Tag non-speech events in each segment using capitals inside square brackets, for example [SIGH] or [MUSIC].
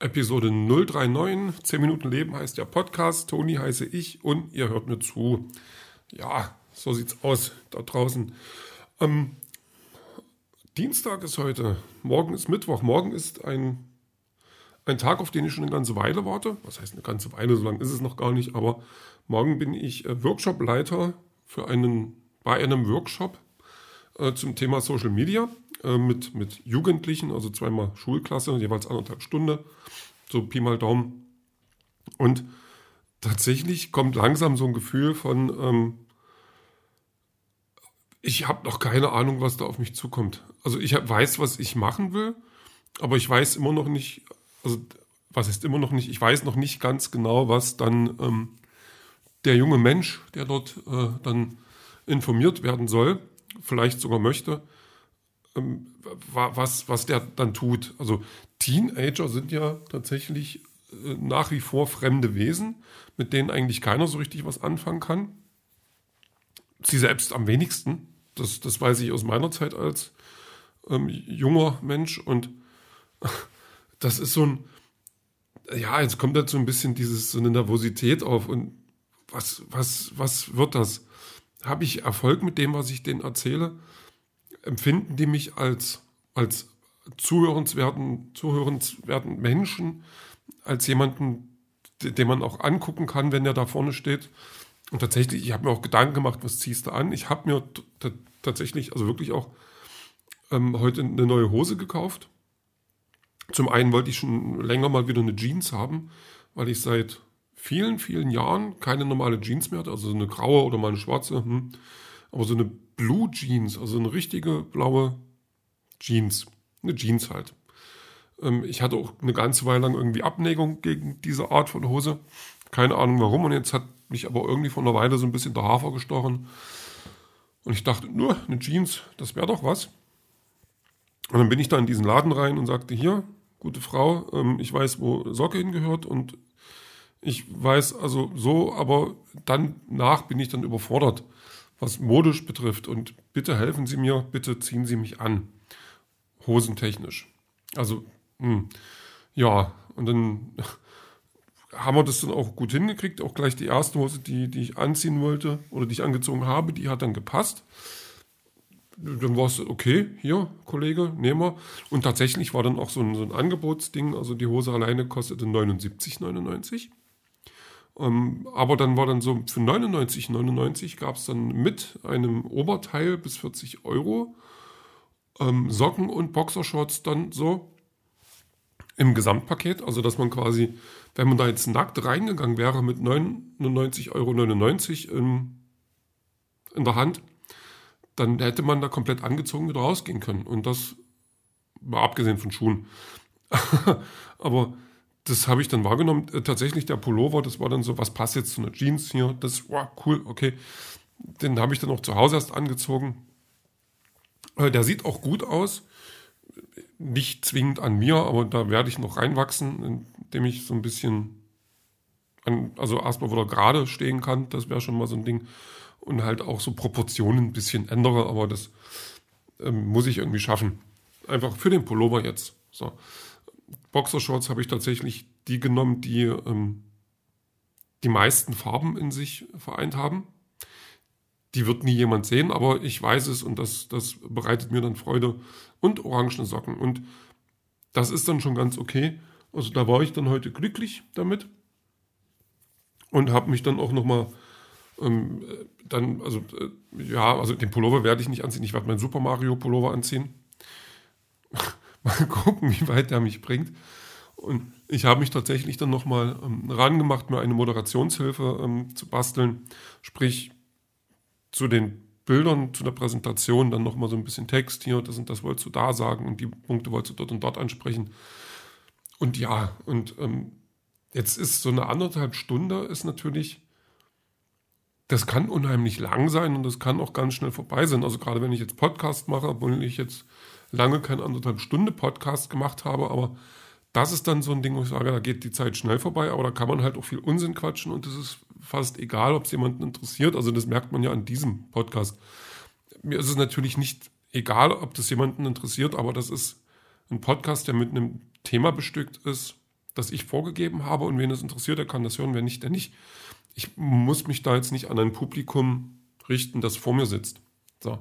Episode 039, 10 Minuten Leben heißt der Podcast. Toni heiße ich und ihr hört mir zu. Ja, so sieht's aus da draußen. Ähm, Dienstag ist heute, morgen ist Mittwoch. Morgen ist ein, ein Tag, auf den ich schon eine ganze Weile warte. Was heißt eine ganze Weile? So lange ist es noch gar nicht. Aber morgen bin ich äh, Workshop-Leiter für einen, bei einem Workshop äh, zum Thema Social Media. Äh, mit, mit Jugendlichen, also zweimal Schulklasse, jeweils anderthalb Stunden, so Pi mal Daumen. Und tatsächlich kommt langsam so ein Gefühl von, ähm, ich habe noch keine Ahnung, was da auf mich zukommt. Also ich weiß, was ich machen will, aber ich weiß immer noch nicht, also was ist immer noch nicht, ich weiß noch nicht ganz genau, was dann ähm, der junge Mensch, der dort äh, dann informiert werden soll, vielleicht sogar möchte, was, was der dann tut. Also Teenager sind ja tatsächlich äh, nach wie vor fremde Wesen, mit denen eigentlich keiner so richtig was anfangen kann. Sie selbst am wenigsten. Das, das weiß ich aus meiner Zeit als ähm, junger Mensch. Und [LAUGHS] das ist so ein, ja, jetzt kommt dazu ein bisschen dieses, so eine Nervosität auf. Und was, was, was wird das? Habe ich Erfolg mit dem, was ich denen erzähle? Empfinden die mich als, als zuhörenswerten, zuhörenswerten Menschen, als jemanden, den man auch angucken kann, wenn er da vorne steht. Und tatsächlich, ich habe mir auch Gedanken gemacht, was ziehst du an? Ich habe mir tatsächlich, also wirklich auch ähm, heute eine neue Hose gekauft. Zum einen wollte ich schon länger mal wieder eine Jeans haben, weil ich seit vielen, vielen Jahren keine normale Jeans mehr hatte, also eine graue oder mal eine schwarze, hm, aber so eine Blue Jeans, also eine richtige blaue Jeans. Eine Jeans halt. Ähm, ich hatte auch eine ganze Weile lang irgendwie Abneigung gegen diese Art von Hose. Keine Ahnung warum. Und jetzt hat mich aber irgendwie vor einer Weile so ein bisschen der Hafer gestochen. Und ich dachte, nur eine Jeans, das wäre doch was. Und dann bin ich da in diesen Laden rein und sagte, hier, gute Frau, ähm, ich weiß, wo Socke hingehört und ich weiß also so, aber dann nach bin ich dann überfordert was modisch betrifft. Und bitte helfen Sie mir, bitte ziehen Sie mich an. Hosentechnisch. Also, mh, hm, ja, und dann [LAUGHS] haben wir das dann auch gut hingekriegt. Auch gleich die erste Hose, die, die ich anziehen wollte oder die ich angezogen habe, die hat dann gepasst. Dann war es okay, hier, Kollege, nehmen wir. Und tatsächlich war dann auch so ein, so ein Angebotsding. Also die Hose alleine kostete 79,99. Ähm, aber dann war dann so für 99,99 99 gab es dann mit einem Oberteil bis 40 Euro ähm, Socken und Boxershorts dann so im Gesamtpaket. Also dass man quasi, wenn man da jetzt nackt reingegangen wäre mit 99,99 Euro in, in der Hand, dann hätte man da komplett angezogen wieder rausgehen können. Und das war abgesehen von Schuhen. [LAUGHS] aber das habe ich dann wahrgenommen. Äh, tatsächlich der Pullover, das war dann so, was passt jetzt zu einer Jeans hier? Das war wow, cool, okay. Den habe ich dann auch zu Hause erst angezogen. Äh, der sieht auch gut aus. Nicht zwingend an mir, aber da werde ich noch reinwachsen, indem ich so ein bisschen, an, also erstmal wieder gerade stehen kann. Das wäre schon mal so ein Ding. Und halt auch so Proportionen ein bisschen ändere, aber das ähm, muss ich irgendwie schaffen. Einfach für den Pullover jetzt. So. Boxershorts habe ich tatsächlich die genommen, die ähm, die meisten Farben in sich vereint haben. Die wird nie jemand sehen, aber ich weiß es und das, das bereitet mir dann Freude. Und orangene Socken. Und das ist dann schon ganz okay. Also da war ich dann heute glücklich damit und habe mich dann auch nochmal ähm, dann, also äh, ja, also den Pullover werde ich nicht anziehen. Ich werde meinen Super Mario Pullover anziehen. [LAUGHS] Mal gucken, wie weit der mich bringt. Und ich habe mich tatsächlich dann nochmal ähm, rangemacht, mir eine Moderationshilfe ähm, zu basteln. Sprich, zu den Bildern, zu der Präsentation dann nochmal so ein bisschen Text hier, das und das wolltest du da sagen und die Punkte wolltest du dort und dort ansprechen. Und ja, und ähm, jetzt ist so eine anderthalb Stunde ist natürlich, das kann unheimlich lang sein und das kann auch ganz schnell vorbei sein. Also gerade wenn ich jetzt Podcast mache, obwohl ich jetzt lange keinen anderthalb Stunde Podcast gemacht habe, aber das ist dann so ein Ding, wo ich sage, da geht die Zeit schnell vorbei, aber da kann man halt auch viel Unsinn quatschen und es ist fast egal, ob es jemanden interessiert. Also das merkt man ja an diesem Podcast. Mir ist es natürlich nicht egal, ob das jemanden interessiert, aber das ist ein Podcast, der mit einem Thema bestückt ist, das ich vorgegeben habe und wen es interessiert, der kann das hören, wer nicht, der nicht. Ich muss mich da jetzt nicht an ein Publikum richten, das vor mir sitzt. So.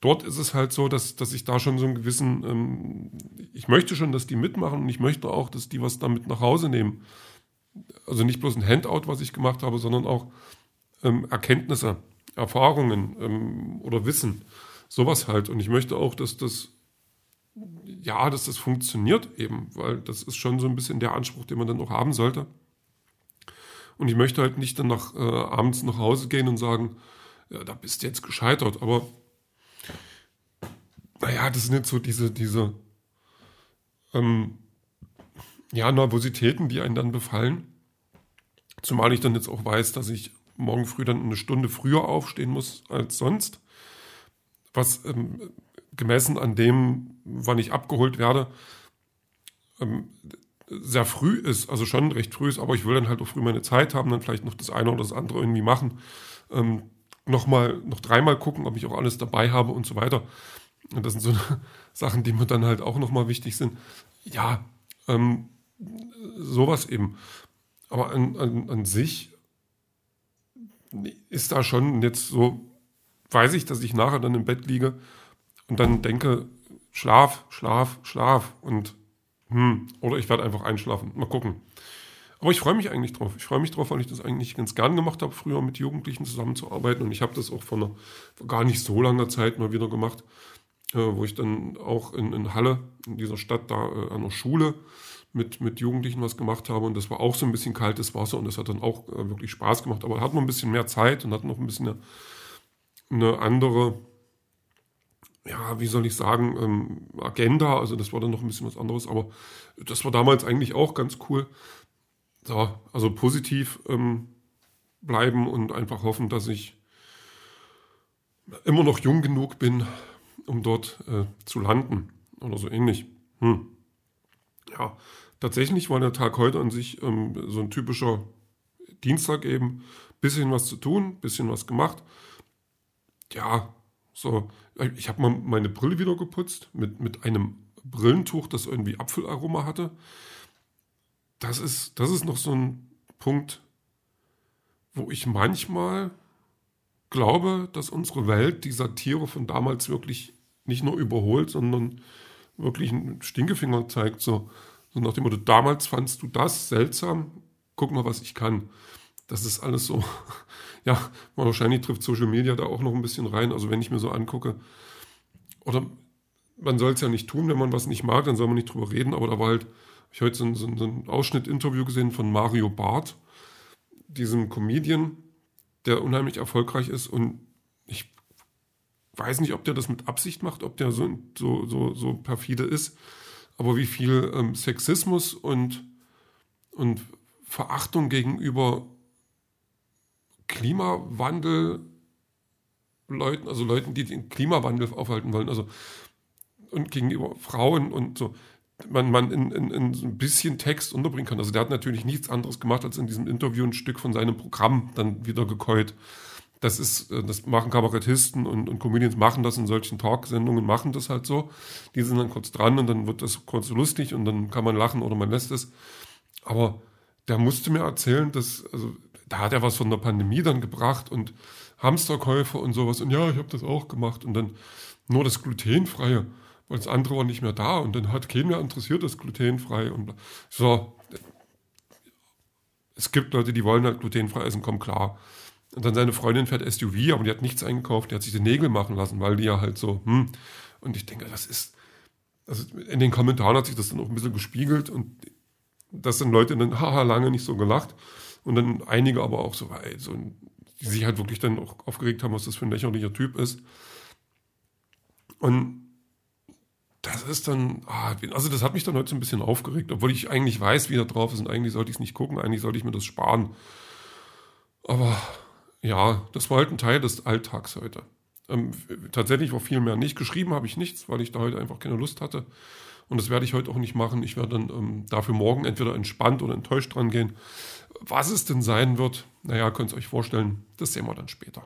Dort ist es halt so, dass, dass ich da schon so einen gewissen, ähm, ich möchte schon, dass die mitmachen und ich möchte auch, dass die was damit nach Hause nehmen. Also nicht bloß ein Handout, was ich gemacht habe, sondern auch ähm, Erkenntnisse, Erfahrungen ähm, oder Wissen. Sowas halt. Und ich möchte auch, dass das, ja, dass das funktioniert eben, weil das ist schon so ein bisschen der Anspruch, den man dann auch haben sollte. Und ich möchte halt nicht dann nach, äh, abends nach Hause gehen und sagen, ja, da bist du jetzt gescheitert. Aber naja, das sind jetzt so diese, diese ähm, ja, Nervositäten, die einen dann befallen. Zumal ich dann jetzt auch weiß, dass ich morgen früh dann eine Stunde früher aufstehen muss als sonst. Was ähm, gemessen an dem, wann ich abgeholt werde, ähm, sehr früh ist, also schon recht früh ist, aber ich will dann halt auch früh meine Zeit haben, dann vielleicht noch das eine oder das andere irgendwie machen, ähm, nochmal, noch dreimal gucken, ob ich auch alles dabei habe und so weiter. Und das sind so [LAUGHS] Sachen, die mir dann halt auch nochmal wichtig sind. Ja, ähm, sowas eben. Aber an, an, an sich ist da schon jetzt so, weiß ich, dass ich nachher dann im Bett liege und dann denke, Schlaf, Schlaf, Schlaf und hm, oder ich werde einfach einschlafen. Mal gucken. Aber ich freue mich eigentlich drauf. Ich freue mich drauf, weil ich das eigentlich ganz gern gemacht habe, früher mit Jugendlichen zusammenzuarbeiten. Und ich habe das auch vor, vor gar nicht so langer Zeit mal wieder gemacht, äh, wo ich dann auch in, in Halle, in dieser Stadt, da äh, an der Schule mit, mit Jugendlichen was gemacht habe. Und das war auch so ein bisschen kaltes Wasser und das hat dann auch äh, wirklich Spaß gemacht. Aber hat noch ein bisschen mehr Zeit und hat noch ein bisschen eine, eine andere ja, wie soll ich sagen, ähm, Agenda. Also das war dann noch ein bisschen was anderes, aber das war damals eigentlich auch ganz cool. So, also positiv ähm, bleiben und einfach hoffen, dass ich immer noch jung genug bin, um dort äh, zu landen oder so ähnlich. Hm. Ja, tatsächlich war der Tag heute an sich ähm, so ein typischer Dienstag eben. Bisschen was zu tun, bisschen was gemacht. Ja, so, ich habe mal meine Brille wieder geputzt mit, mit einem Brillentuch, das irgendwie Apfelaroma hatte. Das ist, das ist noch so ein Punkt, wo ich manchmal glaube, dass unsere Welt die Satire von damals wirklich nicht nur überholt, sondern wirklich einen Stinkefinger zeigt. So, so nach dem Motto, damals fandst du das seltsam, guck mal, was ich kann. Das ist alles so, [LAUGHS] ja, wahrscheinlich trifft Social Media da auch noch ein bisschen rein. Also wenn ich mir so angucke, oder man soll es ja nicht tun, wenn man was nicht mag, dann soll man nicht drüber reden, aber da war halt, ich habe heute so, so, so ein Ausschnitt-Interview gesehen von Mario Barth, diesem Comedian, der unheimlich erfolgreich ist und ich weiß nicht, ob der das mit Absicht macht, ob der so, so, so, so perfide ist, aber wie viel ähm, Sexismus und, und Verachtung gegenüber Klimawandel Leuten, also Leuten, die den Klimawandel aufhalten wollen, also und gegenüber Frauen und so, man, man in, in, in so ein bisschen Text unterbringen kann. Also der hat natürlich nichts anderes gemacht, als in diesem Interview ein Stück von seinem Programm dann wieder gekäut. Das ist, äh, das machen Kabarettisten und, und Comedians machen das in solchen Talksendungen, machen das halt so. Die sind dann kurz dran und dann wird das kurz lustig und dann kann man lachen oder man lässt es. Aber der musste mir erzählen, dass, also da hat er was von der Pandemie dann gebracht und Hamsterkäufer und sowas. Und ja, ich habe das auch gemacht. Und dann nur das Glutenfreie, weil das andere war nicht mehr da. Und dann hat keinen mehr interessiert, das Glutenfrei. Und so, es gibt Leute, die wollen halt glutenfrei essen, komm klar. Und dann seine Freundin fährt SUV, aber die hat nichts eingekauft, die hat sich die Nägel machen lassen, weil die ja halt so, hm. Und ich denke, das ist, also in den Kommentaren hat sich das dann auch ein bisschen gespiegelt und das sind Leute dann, haha, lange nicht so gelacht. Und dann einige aber auch so, ey, so, die sich halt wirklich dann auch aufgeregt haben, was das für ein lächerlicher Typ ist. Und das ist dann, ah, also das hat mich dann heute so ein bisschen aufgeregt, obwohl ich eigentlich weiß, wie er drauf ist und eigentlich sollte ich es nicht gucken, eigentlich sollte ich mir das sparen. Aber ja, das war halt ein Teil des Alltags heute. Ähm, tatsächlich war viel mehr nicht. Geschrieben habe ich nichts, weil ich da heute einfach keine Lust hatte. Und das werde ich heute auch nicht machen. Ich werde dann ähm, dafür morgen entweder entspannt oder enttäuscht dran gehen. Was es denn sein wird, naja, könnt ihr euch vorstellen, das sehen wir dann später.